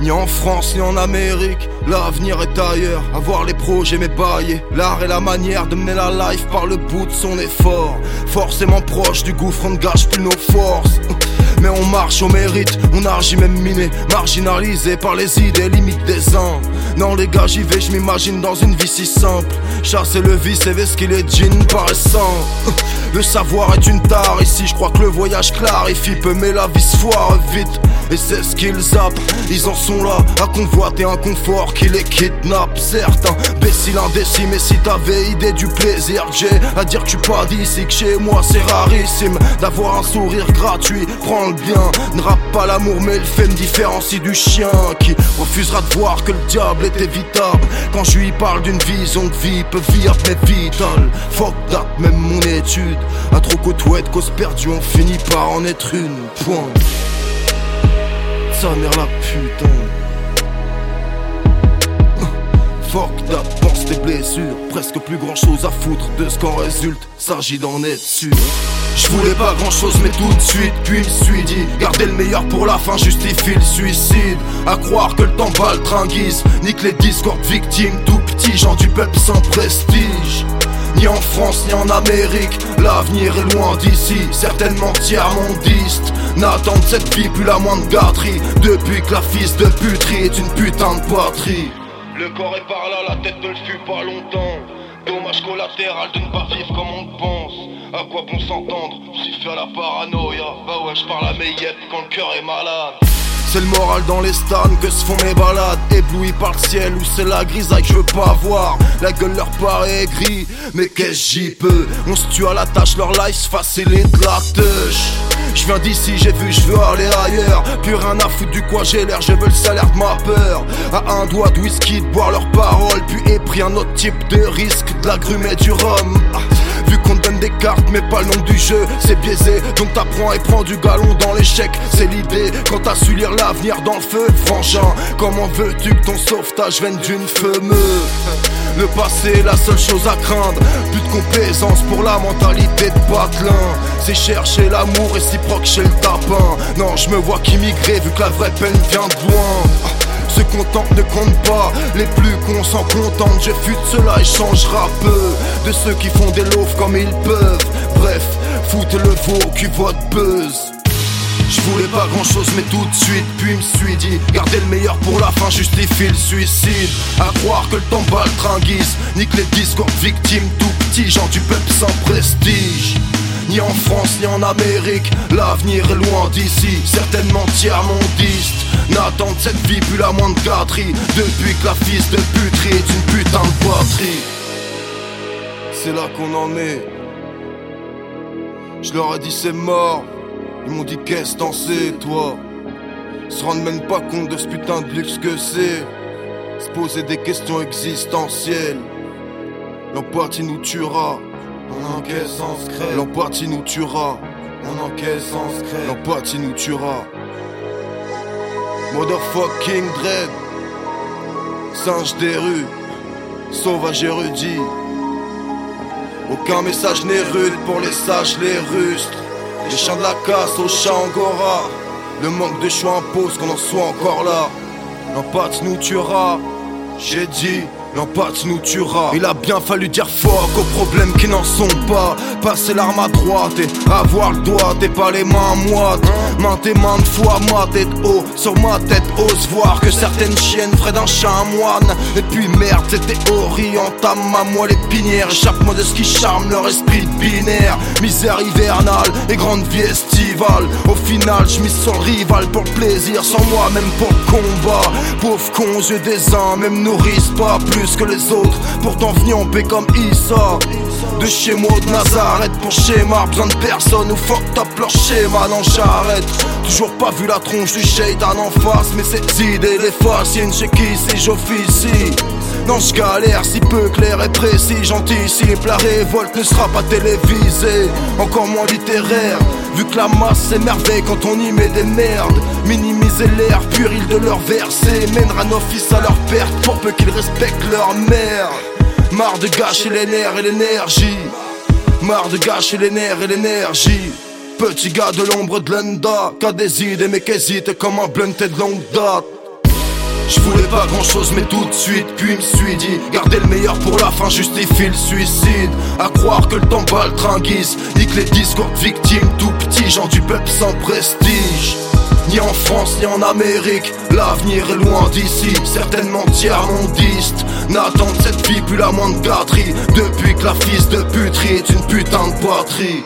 Ni en France ni en Amérique, l'avenir est ailleurs. Avoir les projets m'ébailler. L'art et la manière de mener la life par le bout de son effort. Forcément proche du gouffre, on ne gâche plus nos forces. Mais on marche au mérite, on agit même miné, marginalisé par les idées limites des uns. Non les gars j'y vais, je m'imagine dans une vie si simple. Chasser le vice et qu'il est jean paraissant. Le savoir est une tare ici, je crois que le voyage clarifie, peu mais la vie se foire vite. Et c'est ce qu'ils zappent, ils en sont là à convoiter un confort qui les kidnappe. Certains imbéciles indécis, mais si t'avais idée du plaisir j'ai à dire que tu pas d'ici, que chez moi c'est rarissime d'avoir un sourire gratuit. Prends le bien, ne rappe pas l'amour, mais le fait me différencie du chien qui refusera de voir que le diable est évitable. Quand je lui parle d'une vision de vie, peut vivre mais vital. Fuck that, même mon étude. A trop côtoyer de cause perdue, on finit par en être une. Point. Sa mère la putain. Fuck pense tes blessures. Presque plus grand chose à foutre de ce qu'en résulte. S'agit d'en être sûr. Je voulais pas grand chose mais tout de suite Puis me suis dit Garder le meilleur pour la fin justifie le suicide À croire que le temps va le tringuise Nique les discords victimes Tout petits gens du peuple sans prestige ni en France ni en Amérique, l'avenir est loin d'ici, certainement tiers mondiste. N'attendent cette vie plus la moindre gâterie, depuis que la fils de puterie est une putain de patrie. Le corps est par là, la tête ne le fut pas longtemps. Dommage collatéral de ne pas vivre comme on pense. À quoi bon s'entendre? Si fait à la paranoïa. Bah ouais, je parle à mes yep quand le cœur est malade. C'est le moral dans les stands que se font mes balades Éblouis par le ciel où c'est la grisaille que je veux pas voir La gueule leur paraît gris Mais qu'est-ce j'y peux? On se tue à la tâche, leur life facilite la tâche je viens d'ici, j'ai vu, je veux aller ailleurs. Plus rien à foutre du quoi j'ai l'air, je veux le salaire de ma peur. À un doigt de whisky, de boire leurs paroles. Puis ai pris un autre type de risque, de la grume et du rhum. Vu qu'on des cartes mais pas le nom du jeu, c'est biaisé. Donc t'apprends et prends du galon dans l'échec, c'est l'idée. Quand t'as su lire l'avenir dans le feu, franchement, comment veux-tu que ton sauvetage vienne d'une fameuse Le passé est la seule chose à craindre. Plus de complaisance pour la mentalité de patelin. C'est chercher l'amour réciproque chez le tapin. Non, je me vois qu'immigrer vu que la vraie peine vient de loin. Ceux contentent ne comptent pas, les plus cons s'en contentent. Je fuis de cela et changera peu de ceux qui font des loaves comme ils peuvent. Bref, foutez le veau qui vote buzz. Je voulais pas grand chose mais tout de suite Puis me suis dit Garder le meilleur pour la fin justifie le suicide À croire que le temps bat le tringuise Nique les discours victimes tout petits Gens du peuple sans prestige ni en France ni en Amérique, l'avenir est loin d'ici, certainement tiers mondiste. N'attendent cette vie plus la moindre gâterie, depuis que la fils de puterie est une putain de patrie. C'est là qu'on en est. Je leur ai dit c'est mort, ils m'ont dit qu'est-ce t'en sais toi? Se rendent même pas compte de ce putain de luxe que c'est. Se poser des questions existentielles. L'empathie nous tuera. On encaisse en secret. L'empathie nous tuera. On encaisse en secret. L'empathie nous tuera. Motherfucking dread. Singe des rues. Sauvage érudit. Aucun message n'est rude pour les sages, les rustres. Les chants de la casse au chant angora. Le manque de choix impose qu'on en soit encore là. L'empathie nous tuera. J'ai dit. L'empathie nous tuera. Il a bien fallu dire fuck aux problèmes qui n'en sont pas. Passer l'arme à droite et avoir le doigt, t'es pas les mains moites. Maintes et maintes fois, ma tête haut sur ma tête, ose voir que certaines chiennes feraient d'un chat un moine. Et puis merde, c'était orientam à moi les pinières. Échappe-moi de ce qui charme leur esprit binaire. Misère hivernale et grande vie estivale. Au final, je mise sur rival pour le plaisir, sans moi, même pour le combat. Pauvre con, je des uns, même nourrissent pas plus que les autres. Pourtant venu en paix comme Issa. De chez moi de Nazareth pour schéma, besoin de personne ou fuck top leur schéma, non j'arrête. Toujours pas vu la tronche du shaitan en face, mais ces idées les fascinent chez qui c'est j'officie? Non, je galère si peu clair et précis, j'anticipe. La révolte ne sera pas télévisée, encore moins littéraire. Vu que la masse s'émerveille quand on y met des merdes. Minimiser l'air puril de leur versée mènera nos fils à leur perte pour peu qu'ils respectent leur mère. Marre de gâcher les nerfs et l'énergie. Marre de gâcher les nerfs et l'énergie. Petit gars de l'ombre de l'enda, qu'a des idées mais qu'hésite comme un blunted de longue date. Je voulais pas grand chose mais tout de suite Puis me suis dit Garder le meilleur pour la fin justifie le suicide À croire que le temps bat le tringuise Nique les discords victimes tout petits Gens du peuple sans prestige ni en France ni en Amérique, l'avenir est loin d'ici. Certainement tiers-mondiste n'attendent cette vie plus la moindre gâterie. Depuis que la fils de puterie est une putain de poiterie.